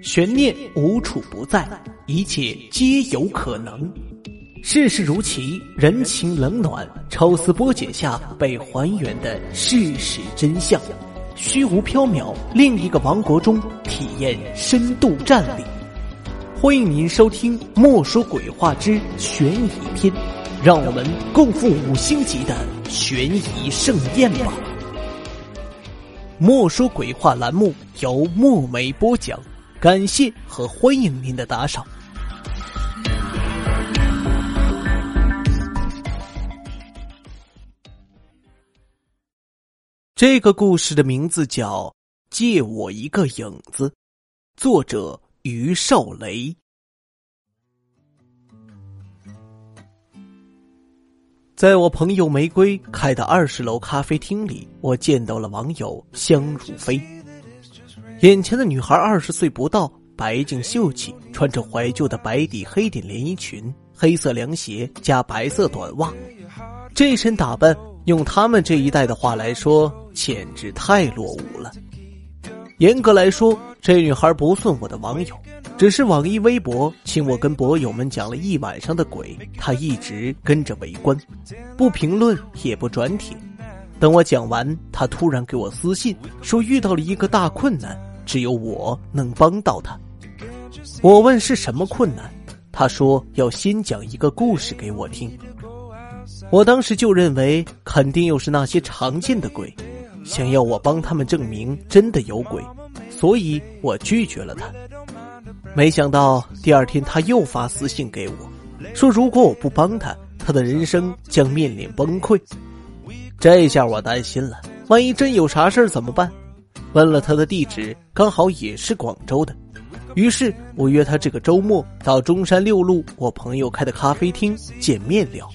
悬念无处不在，一切皆有可能。世事如棋，人情冷暖，抽丝剥茧下被还原的事实真相。虚无缥缈，另一个王国中体验深度战力。欢迎您收听《莫说鬼话之悬疑篇》，让我们共赴五星级的悬疑盛宴吧！莫说鬼话栏目由墨梅播讲，感谢和欢迎您的打赏。这个故事的名字叫《借我一个影子》，作者于少雷。在我朋友玫瑰开的二十楼咖啡厅里，我见到了网友香如飞。眼前的女孩二十岁不到，白净秀气，穿着怀旧的白底黑点连衣裙、黑色凉鞋加白色短袜，这身打扮。用他们这一代的话来说，简直太落伍了。严格来说，这女孩不算我的网友，只是网易微博请我跟博友们讲了一晚上的鬼，她一直跟着围观，不评论也不转帖。等我讲完，她突然给我私信说遇到了一个大困难，只有我能帮到他。我问是什么困难，他说要先讲一个故事给我听。我当时就认为肯定又是那些常见的鬼，想要我帮他们证明真的有鬼，所以我拒绝了他。没想到第二天他又发私信给我，说如果我不帮他，他的人生将面临崩溃。这下我担心了，万一真有啥事怎么办？问了他的地址，刚好也是广州的，于是我约他这个周末到中山六路我朋友开的咖啡厅见面聊。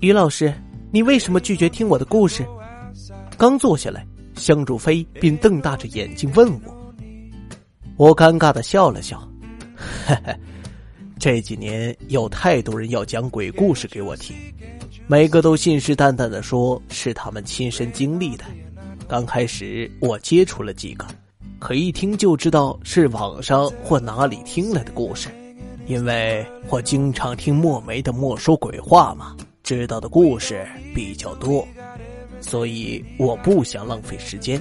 于老师，你为什么拒绝听我的故事？刚坐下来，香竹飞便瞪大着眼睛问我。我尴尬的笑了笑，嘿嘿，这几年有太多人要讲鬼故事给我听，每个都信誓旦旦的说是他们亲身经历的。刚开始我接触了几个，可一听就知道是网上或哪里听来的故事，因为我经常听墨梅的莫说鬼话嘛。知道的故事比较多，所以我不想浪费时间。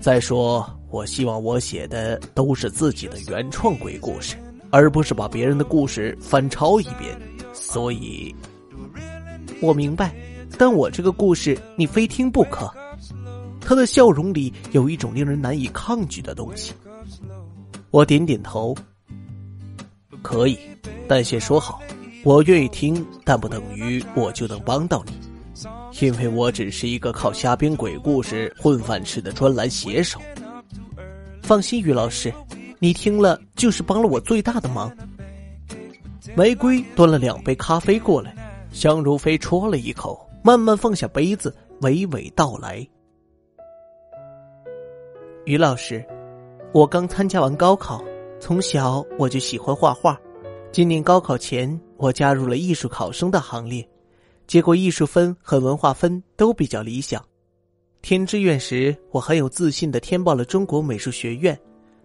再说，我希望我写的都是自己的原创鬼故事，而不是把别人的故事翻抄一遍。所以，我明白，但我这个故事你非听不可。他的笑容里有一种令人难以抗拒的东西。我点点头，可以，但先说好。我愿意听，但不等于我就能帮到你，因为我只是一个靠瞎编鬼故事混饭吃的专栏写手。放心，于老师，你听了就是帮了我最大的忙。玫瑰端了两杯咖啡过来，香如飞啜了一口，慢慢放下杯子，娓娓道来：“于老师，我刚参加完高考，从小我就喜欢画画。”今年高考前，我加入了艺术考生的行列，结果艺术分和文化分都比较理想。填志愿时，我很有自信的填报了中国美术学院，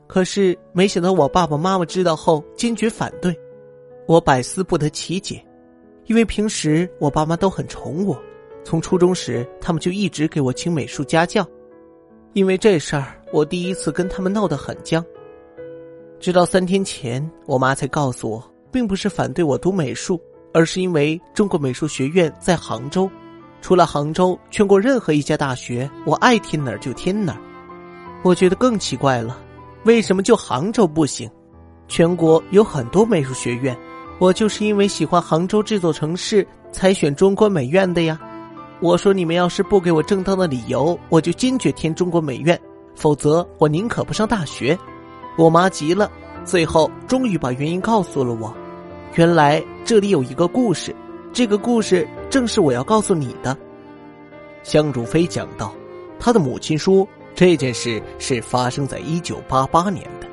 可是没想到我爸爸妈妈知道后坚决反对，我百思不得其解。因为平时我爸妈都很宠我，从初中时他们就一直给我请美术家教，因为这事儿，我第一次跟他们闹得很僵。直到三天前，我妈才告诉我。并不是反对我读美术，而是因为中国美术学院在杭州，除了杭州，全国任何一家大学，我爱填哪儿就填哪儿。我觉得更奇怪了，为什么就杭州不行？全国有很多美术学院，我就是因为喜欢杭州这座城市才选中国美院的呀。我说你们要是不给我正当的理由，我就坚决填中国美院，否则我宁可不上大学。我妈急了。最后，终于把原因告诉了我。原来这里有一个故事，这个故事正是我要告诉你的。香如飞讲道：“他的母亲说，这件事是发生在一九八八年的。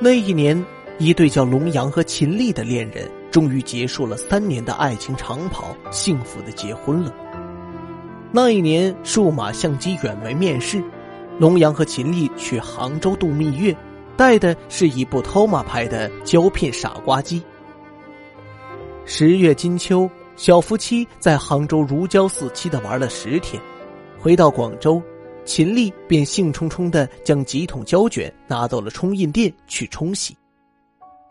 那一年，一对叫龙阳和秦丽的恋人终于结束了三年的爱情长跑，幸福的结婚了。那一年，数码相机远门面世。”龙阳和秦丽去杭州度蜜月，带的是一部 Toma 牌的胶片傻瓜机。十月金秋，小夫妻在杭州如胶似漆的玩了十天，回到广州，秦丽便兴冲冲的将几桶胶卷拿到了冲印店去冲洗。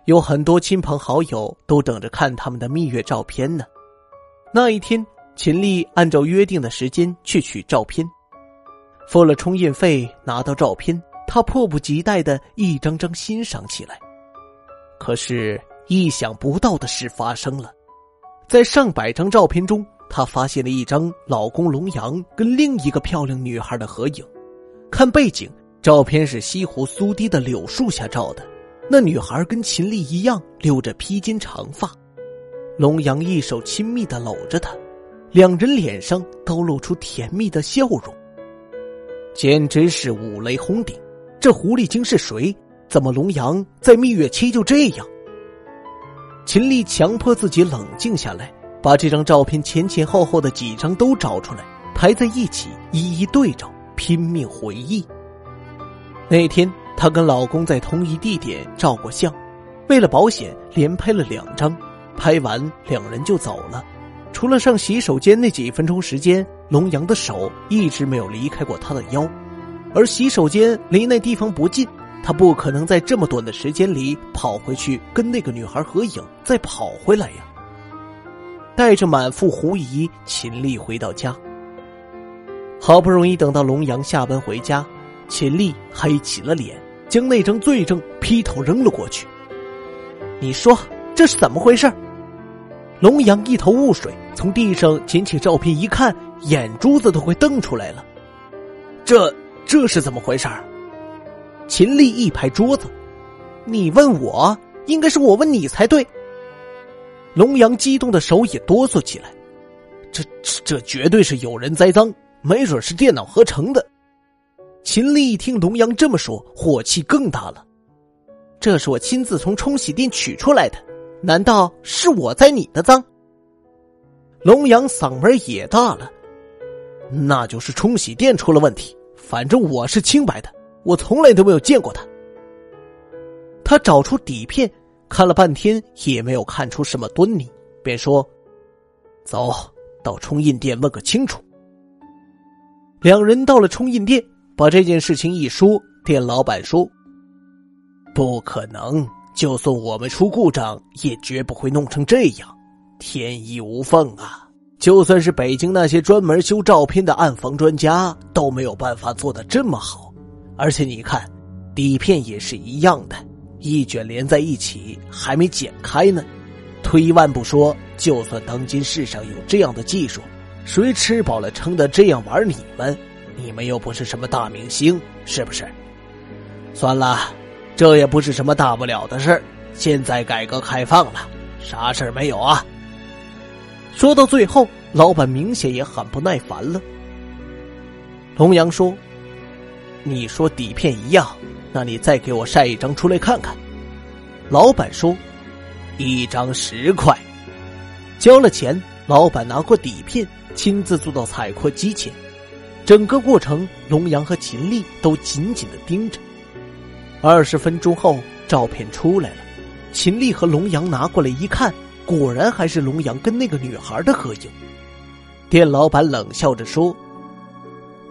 有很多亲朋好友都等着看他们的蜜月照片呢。那一天，秦丽按照约定的时间去取照片。付了冲印费，拿到照片，他迫不及待的一张张欣赏起来。可是，意想不到的事发生了，在上百张照片中，他发现了一张老公龙阳跟另一个漂亮女孩的合影。看背景，照片是西湖苏堤的柳树下照的，那女孩跟秦丽一样留着披肩长发，龙阳一手亲密的搂着她，两人脸上都露出甜蜜的笑容。简直是五雷轰顶！这狐狸精是谁？怎么龙阳在蜜月期就这样？秦丽强迫自己冷静下来，把这张照片前前后后的几张都找出来，排在一起，一一对照，拼命回忆。那天她跟老公在同一地点照过相，为了保险，连拍了两张。拍完，两人就走了。除了上洗手间那几分钟时间，龙阳的手一直没有离开过他的腰，而洗手间离那地方不近，他不可能在这么短的时间里跑回去跟那个女孩合影，再跑回来呀。带着满腹狐疑，秦丽回到家，好不容易等到龙阳下班回家，秦丽黑起了脸，将那张罪证劈头扔了过去。你说这是怎么回事？龙阳一头雾水，从地上捡起照片一看，眼珠子都快瞪出来了。这这是怎么回事？秦丽一拍桌子：“你问我，应该是我问你才对。”龙阳激动的手也哆嗦起来。这这绝对是有人栽赃，没准是电脑合成的。秦丽一听龙阳这么说，火气更大了。这是我亲自从冲洗店取出来的。难道是我栽你的赃？龙阳嗓门也大了，那就是冲洗店出了问题。反正我是清白的，我从来都没有见过他。他找出底片，看了半天也没有看出什么端倪，便说：“走到冲印店问个清楚。”两人到了冲印店，把这件事情一说，店老板说：“不可能。”就算我们出故障，也绝不会弄成这样，天衣无缝啊！就算是北京那些专门修照片的暗房专家，都没有办法做的这么好。而且你看，底片也是一样的，一卷连在一起，还没剪开呢。退一万步说，就算当今世上有这样的技术，谁吃饱了撑的这样玩你们？你们又不是什么大明星，是不是？算了。这也不是什么大不了的事儿，现在改革开放了，啥事儿没有啊？说到最后，老板明显也很不耐烦了。龙阳说：“你说底片一样，那你再给我晒一张出来看看。”老板说：“一张十块。”交了钱，老板拿过底片，亲自坐到采矿机前。整个过程，龙阳和秦丽都紧紧的盯着。二十分钟后，照片出来了。秦丽和龙阳拿过来一看，果然还是龙阳跟那个女孩的合影。店老板冷笑着说：“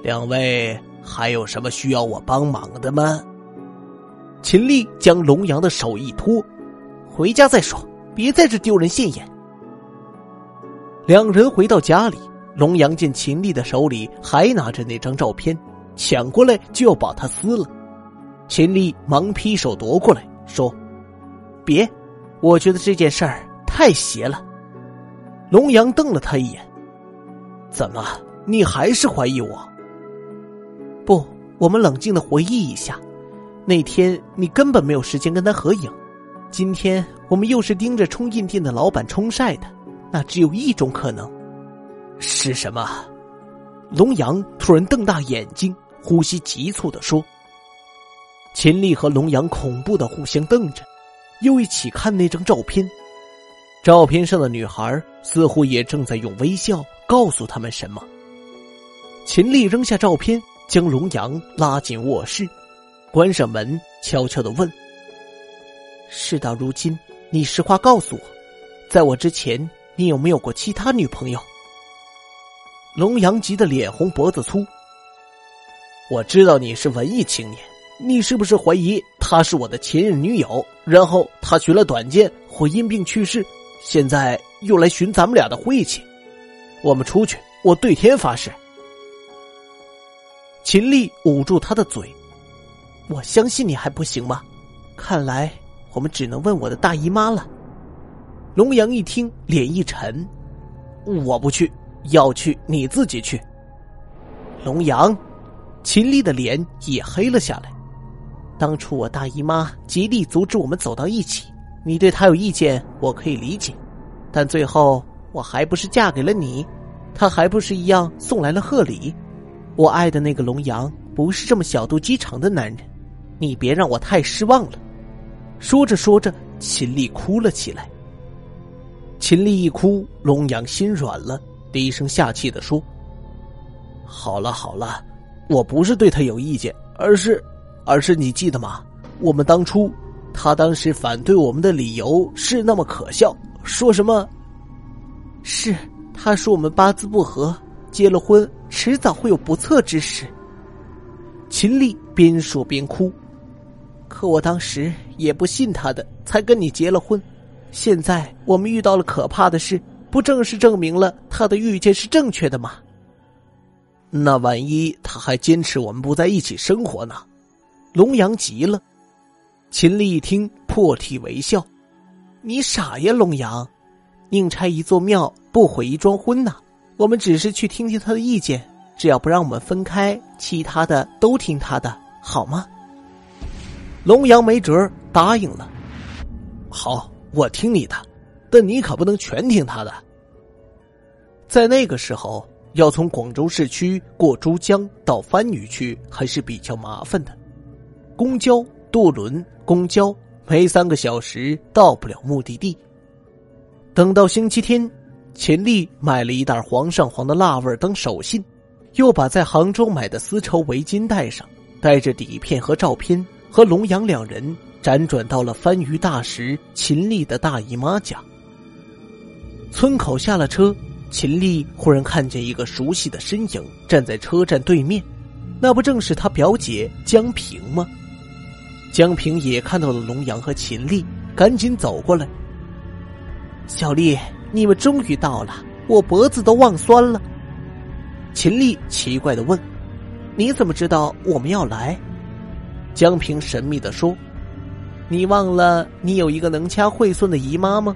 两位还有什么需要我帮忙的吗？”秦丽将龙阳的手一拖：“回家再说，别在这丢人现眼。”两人回到家里，龙阳见秦丽的手里还拿着那张照片，抢过来就要把它撕了。秦丽忙劈手夺过来，说：“别，我觉得这件事儿太邪了。”龙阳瞪了他一眼：“怎么，你还是怀疑我？”“不，我们冷静的回忆一下，那天你根本没有时间跟他合影。今天我们又是盯着冲印店的老板冲晒的，那只有一种可能，是什么？”龙阳突然瞪大眼睛，呼吸急促的说。秦丽和龙阳恐怖的互相瞪着，又一起看那张照片。照片上的女孩似乎也正在用微笑告诉他们什么。秦丽扔下照片，将龙阳拉进卧室，关上门，悄悄的问：“事到如今，你实话告诉我，在我之前，你有没有过其他女朋友？”龙阳急得脸红脖子粗。我知道你是文艺青年，你是不是怀疑她是我的前任女友？然后她寻了短剑，或因病去世，现在又来寻咱们俩的晦气？我们出去，我对天发誓。秦丽捂住他的嘴，我相信你还不行吗？看来我们只能问我的大姨妈了。龙阳一听，脸一沉，我不去。要去你自己去。龙阳，秦丽的脸也黑了下来。当初我大姨妈极力阻止我们走到一起，你对她有意见，我可以理解。但最后我还不是嫁给了你，她还不是一样送来了贺礼。我爱的那个龙阳不是这么小肚鸡肠的男人，你别让我太失望了。说着说着，秦丽哭了起来。秦丽一哭，龙阳心软了。低声下气的说：“好了好了，我不是对他有意见，而是，而是你记得吗？我们当初，他当时反对我们的理由是那么可笑，说什么？是他说我们八字不合，结了婚迟早会有不测之事。”秦丽边说边哭，可我当时也不信他的，才跟你结了婚。现在我们遇到了可怕的事。不正是证明了他的预见是正确的吗？那万一他还坚持我们不在一起生活呢？龙阳急了。秦丽一听，破涕为笑：“你傻呀，龙阳！宁拆一座庙，不毁一桩婚呐！我们只是去听听他的意见，只要不让我们分开，其他的都听他的，好吗？”龙阳没辙，答应了。好，我听你的，但你可不能全听他的。在那个时候，要从广州市区过珠江到番禺区还是比较麻烦的，公交、渡轮、公交，没三个小时到不了目的地。等到星期天，秦丽买了一袋黄上黄的辣味当手信，又把在杭州买的丝绸围巾带上，带着底片和照片，和龙阳两人辗转到了番禺大石秦丽的大姨妈家。村口下了车。秦丽忽然看见一个熟悉的身影站在车站对面，那不正是她表姐江平吗？江平也看到了龙阳和秦丽，赶紧走过来。小丽，你们终于到了，我脖子都忘酸了。秦丽奇怪的问：“你怎么知道我们要来？”江平神秘的说：“你忘了你有一个能掐会算的姨妈吗？”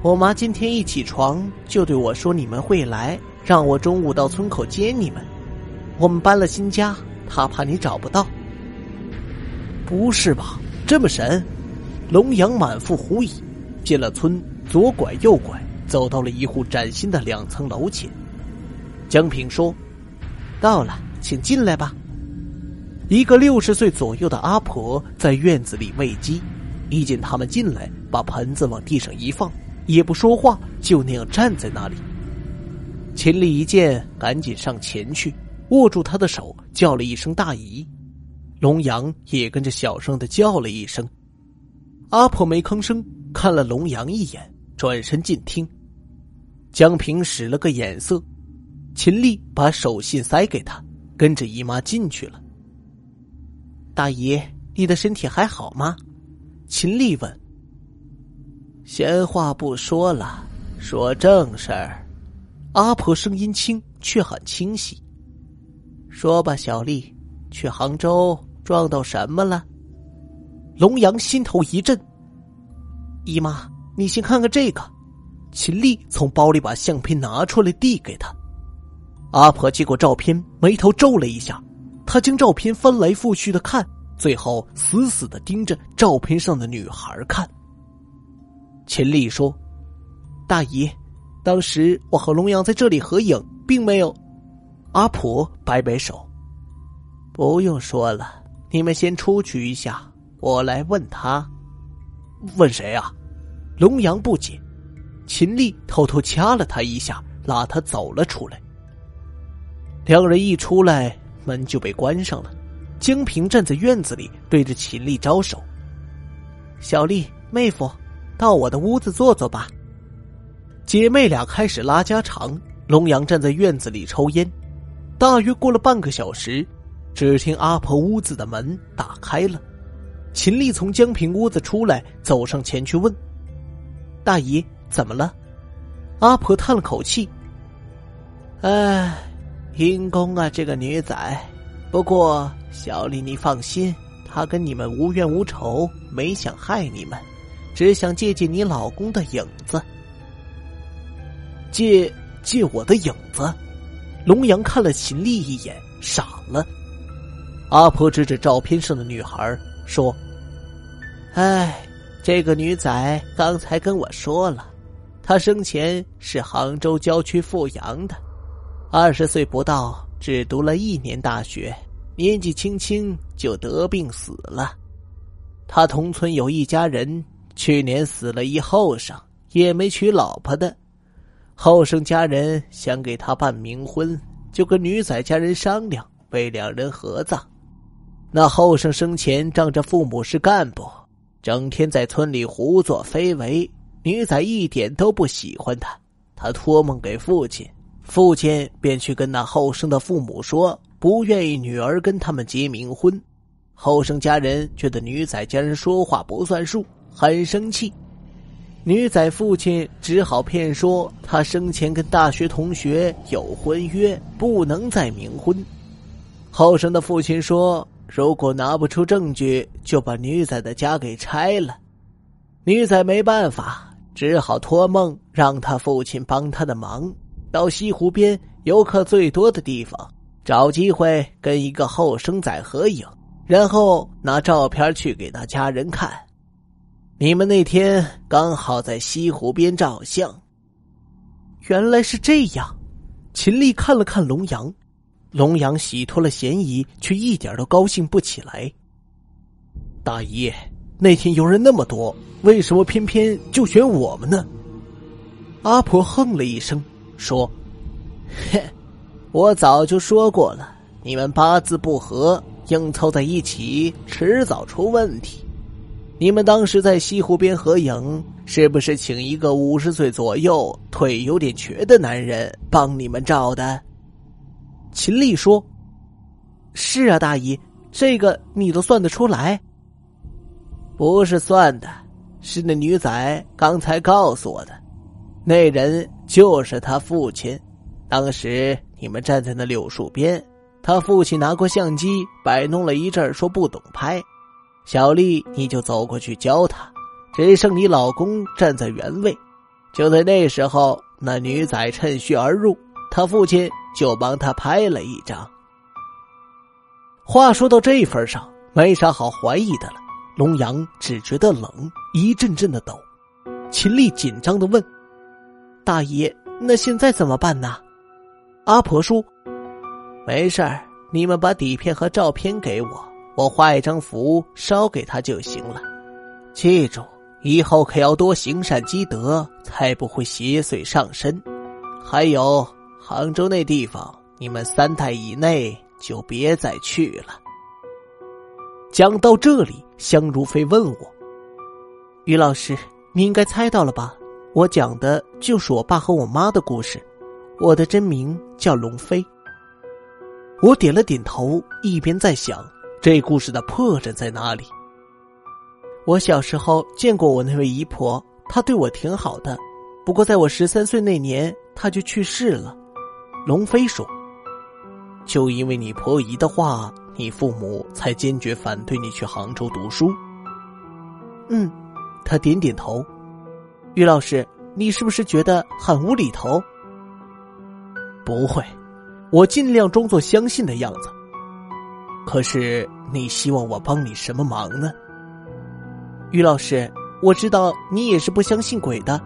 我妈今天一起床就对我说：“你们会来，让我中午到村口接你们。我们搬了新家，她怕你找不到。”不是吧？这么神？龙阳满腹狐疑。进了村，左拐右拐，走到了一户崭新的两层楼前。江平说：“到了，请进来吧。”一个六十岁左右的阿婆在院子里喂鸡，一见他们进来，把盆子往地上一放。也不说话，就那样站在那里。秦丽一见，赶紧上前去，握住他的手，叫了一声“大姨”。龙阳也跟着小声的叫了一声。阿婆没吭声，看了龙阳一眼，转身进厅。江平使了个眼色，秦丽把手信塞给他，跟着姨妈进去了。大姨，你的身体还好吗？秦丽问。闲话不说了，说正事儿。阿婆声音轻，却很清晰。说吧，小丽，去杭州撞到什么了？龙阳心头一震。姨妈，你先看看这个。秦丽从包里把相片拿出来，递给他。阿婆接过照片，眉头皱了一下。她将照片翻来覆去的看，最后死死的盯着照片上的女孩看。秦丽说：“大姨，当时我和龙阳在这里合影，并没有。”阿婆摆摆手：“不用说了，你们先出去一下，我来问他。”问谁啊？龙阳不解。秦丽偷偷掐了他一下，拉他走了出来。两人一出来，门就被关上了。江平站在院子里，对着秦丽招手：“小丽，妹夫，到我的屋子坐坐吧。”姐妹俩开始拉家常。龙阳站在院子里抽烟。大约过了半个小时，只听阿婆屋子的门打开了。秦丽从江平屋子出来，走上前去问：“大姨，怎么了？”阿婆叹了口气：“哎，阴公啊，这个女仔。不过小丽，你放心，她跟你们无冤无仇，没想害你们，只想借借你老公的影子。借借我的影子。”龙阳看了秦丽一眼，傻了。阿婆指着照片上的女孩说：“哎，这个女仔刚才跟我说了，她生前是杭州郊区富阳的，二十岁不到，只读了一年大学，年纪轻轻就得病死了。他同村有一家人，去年死了一后生，也没娶老婆的。后生家人想给他办冥婚，就跟女仔家人商量，为两人合葬。”那后生生前仗着父母是干部，整天在村里胡作非为，女仔一点都不喜欢他。他托梦给父亲，父亲便去跟那后生的父母说，不愿意女儿跟他们结冥婚。后生家人觉得女仔家人说话不算数，很生气。女仔父亲只好骗说他生前跟大学同学有婚约，不能再冥婚。后生的父亲说。如果拿不出证据，就把女仔的家给拆了。女仔没办法，只好托梦让他父亲帮他的忙，到西湖边游客最多的地方，找机会跟一个后生仔合影，然后拿照片去给他家人看。你们那天刚好在西湖边照相。原来是这样，秦丽看了看龙阳。龙阳洗脱了嫌疑，却一点都高兴不起来。大姨，那天游人那么多，为什么偏偏就选我们呢？阿婆哼了一声，说：“嘿，我早就说过了，你们八字不合，硬凑在一起，迟早出问题。你们当时在西湖边合影，是不是请一个五十岁左右、腿有点瘸的男人帮你们照的？”秦丽说：“是啊，大姨，这个你都算得出来。不是算的，是那女仔刚才告诉我的。那人就是他父亲。当时你们站在那柳树边，他父亲拿过相机摆弄了一阵，说不懂拍。小丽，你就走过去教他。只剩你老公站在原位。就在那时候，那女仔趁虚而入，他父亲。”就帮他拍了一张。话说到这份上，没啥好怀疑的了。龙阳只觉得冷，一阵阵的抖。秦丽紧张的问：“大爷，那现在怎么办呢？”阿婆说：“没事儿，你们把底片和照片给我，我画一张符烧给他就行了。记住，以后可要多行善积德，才不会邪祟上身。还有。”杭州那地方，你们三代以内就别再去了。讲到这里，香如飞问我：“于老师，你应该猜到了吧？我讲的就是我爸和我妈的故事。我的真名叫龙飞。”我点了点头，一边在想这故事的破绽在哪里。我小时候见过我那位姨婆，她对我挺好的，不过在我十三岁那年，她就去世了。龙飞说：“就因为你婆姨的话，你父母才坚决反对你去杭州读书。”嗯，他点点头。于老师，你是不是觉得很无厘头？不会，我尽量装作相信的样子。可是，你希望我帮你什么忙呢？于老师，我知道你也是不相信鬼的，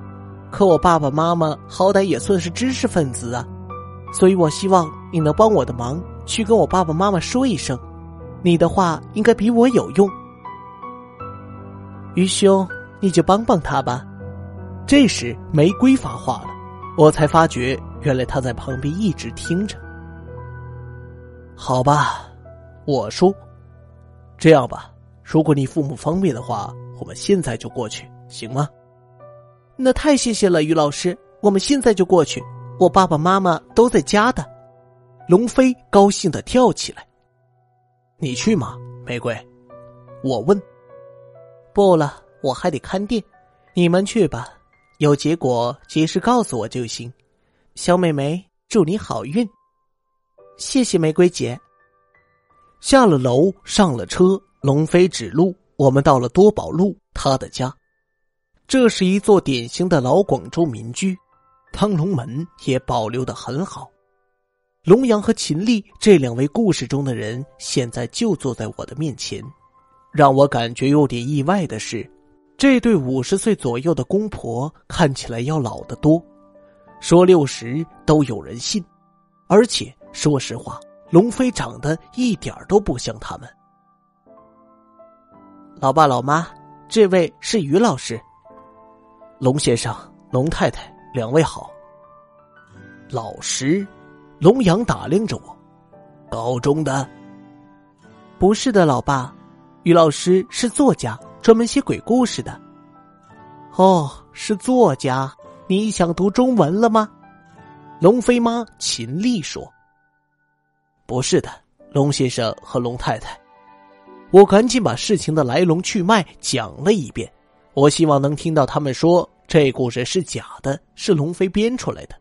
可我爸爸妈妈好歹也算是知识分子啊。所以我希望你能帮我的忙，去跟我爸爸妈妈说一声，你的话应该比我有用。于兄，你就帮帮他吧。这时玫瑰发话了，我才发觉原来他在旁边一直听着。好吧，我说，这样吧，如果你父母方便的话，我们现在就过去，行吗？那太谢谢了，于老师，我们现在就过去。我爸爸妈妈都在家的。龙飞高兴的跳起来。你去吗，玫瑰？我问。不了，我还得看店。你们去吧，有结果及时告诉我就行。小美眉，祝你好运。谢谢玫瑰姐。下了楼，上了车，龙飞指路，我们到了多宝路他的家。这是一座典型的老广州民居，汤龙门也保留的很好。龙阳和秦丽这两位故事中的人，现在就坐在我的面前。让我感觉有点意外的是，这对五十岁左右的公婆看起来要老得多，说六十都有人信，而且。说实话，龙飞长得一点都不像他们。老爸老妈，这位是于老师。龙先生、龙太太，两位好。老师，龙阳打量着我。高中的？不是的，老爸，于老师是作家，专门写鬼故事的。哦，是作家。你想读中文了吗？龙飞妈秦丽说。不是的，龙先生和龙太太，我赶紧把事情的来龙去脉讲了一遍。我希望能听到他们说这故事是假的，是龙飞编出来的。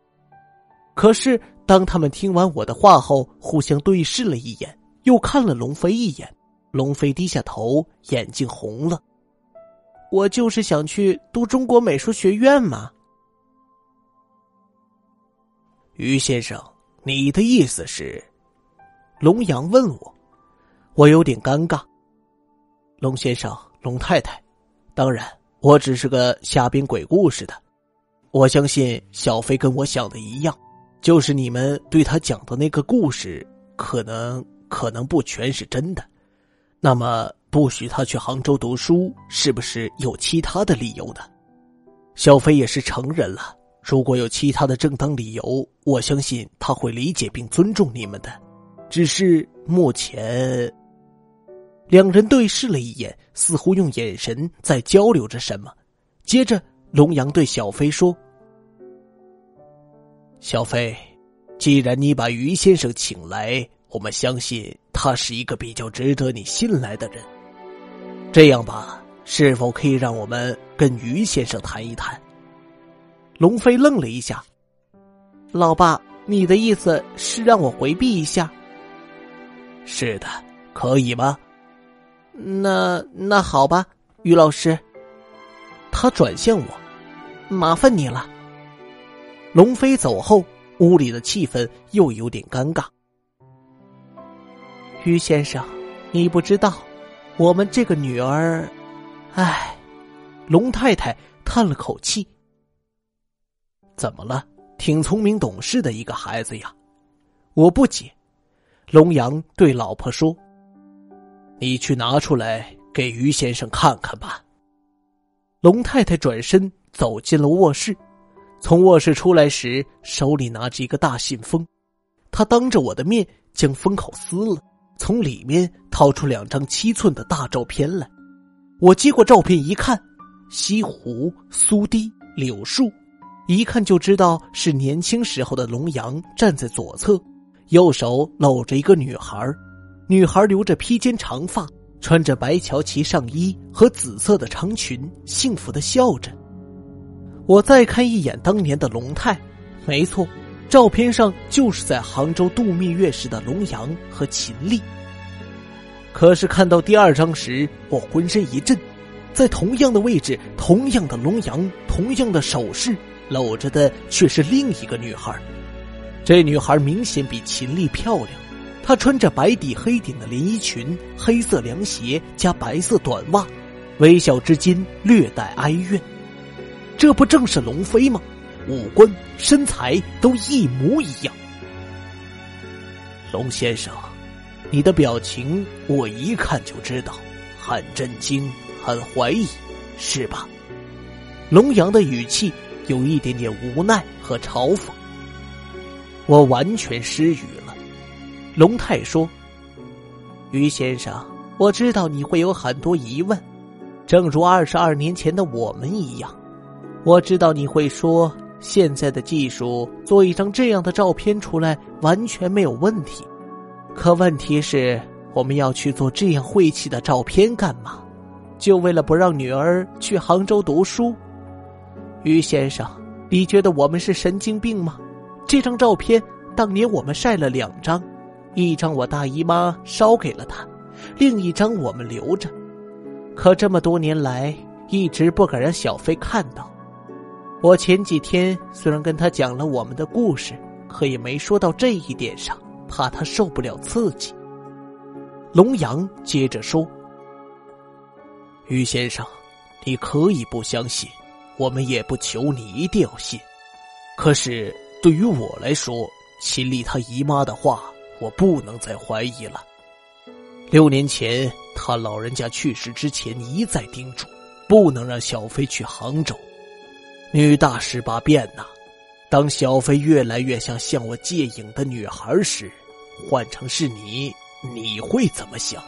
可是当他们听完我的话后，互相对视了一眼，又看了龙飞一眼。龙飞低下头，眼睛红了。我就是想去读中国美术学院嘛。于先生，你的意思是？龙阳问我，我有点尴尬。龙先生、龙太太，当然，我只是个瞎编鬼故事的。我相信小飞跟我想的一样，就是你们对他讲的那个故事，可能可能不全是真的。那么，不许他去杭州读书，是不是有其他的理由呢？小飞也是成人了，如果有其他的正当理由，我相信他会理解并尊重你们的。只是目前，两人对视了一眼，似乎用眼神在交流着什么。接着，龙阳对小飞说：“小飞，既然你把于先生请来，我们相信他是一个比较值得你信赖的人。这样吧，是否可以让我们跟于先生谈一谈？”龙飞愣了一下：“老爸，你的意思是让我回避一下？”是的，可以吗？那那好吧，于老师。他转向我，麻烦你了。龙飞走后，屋里的气氛又有点尴尬。于先生，你不知道，我们这个女儿，唉。龙太太叹了口气。怎么了？挺聪明懂事的一个孩子呀，我不解。龙阳对老婆说：“你去拿出来给于先生看看吧。”龙太太转身走进了卧室，从卧室出来时手里拿着一个大信封，她当着我的面将封口撕了，从里面掏出两张七寸的大照片来。我接过照片一看，西湖、苏堤、柳树，一看就知道是年轻时候的龙阳站在左侧。右手搂着一个女孩，女孩留着披肩长发，穿着白乔其上衣和紫色的长裙，幸福的笑着。我再看一眼当年的龙泰，没错，照片上就是在杭州度蜜月时的龙阳和秦丽。可是看到第二张时，我浑身一震，在同样的位置，同样的龙阳，同样的手势，搂着的却是另一个女孩。这女孩明显比秦丽漂亮，她穿着白底黑顶的连衣裙、黑色凉鞋加白色短袜，微笑之间略带哀怨。这不正是龙飞吗？五官、身材都一模一样。龙先生，你的表情我一看就知道，很震惊，很怀疑，是吧？龙阳的语气有一点点无奈和嘲讽。我完全失语。龙太说：“于先生，我知道你会有很多疑问，正如二十二年前的我们一样。我知道你会说，现在的技术做一张这样的照片出来完全没有问题。可问题是，我们要去做这样晦气的照片干嘛？就为了不让女儿去杭州读书？于先生，你觉得我们是神经病吗？这张照片当年我们晒了两张。”一张我大姨妈烧给了他，另一张我们留着。可这么多年来，一直不敢让小飞看到。我前几天虽然跟他讲了我们的故事，可也没说到这一点上，怕他受不了刺激。龙阳接着说：“于先生，你可以不相信，我们也不求你一定要信。可是对于我来说，秦丽她姨妈的话。”我不能再怀疑了。六年前，他老人家去世之前一再叮嘱，不能让小飞去杭州。女大十八变呐！当小飞越来越像向我借影的女孩时，换成是你，你会怎么想？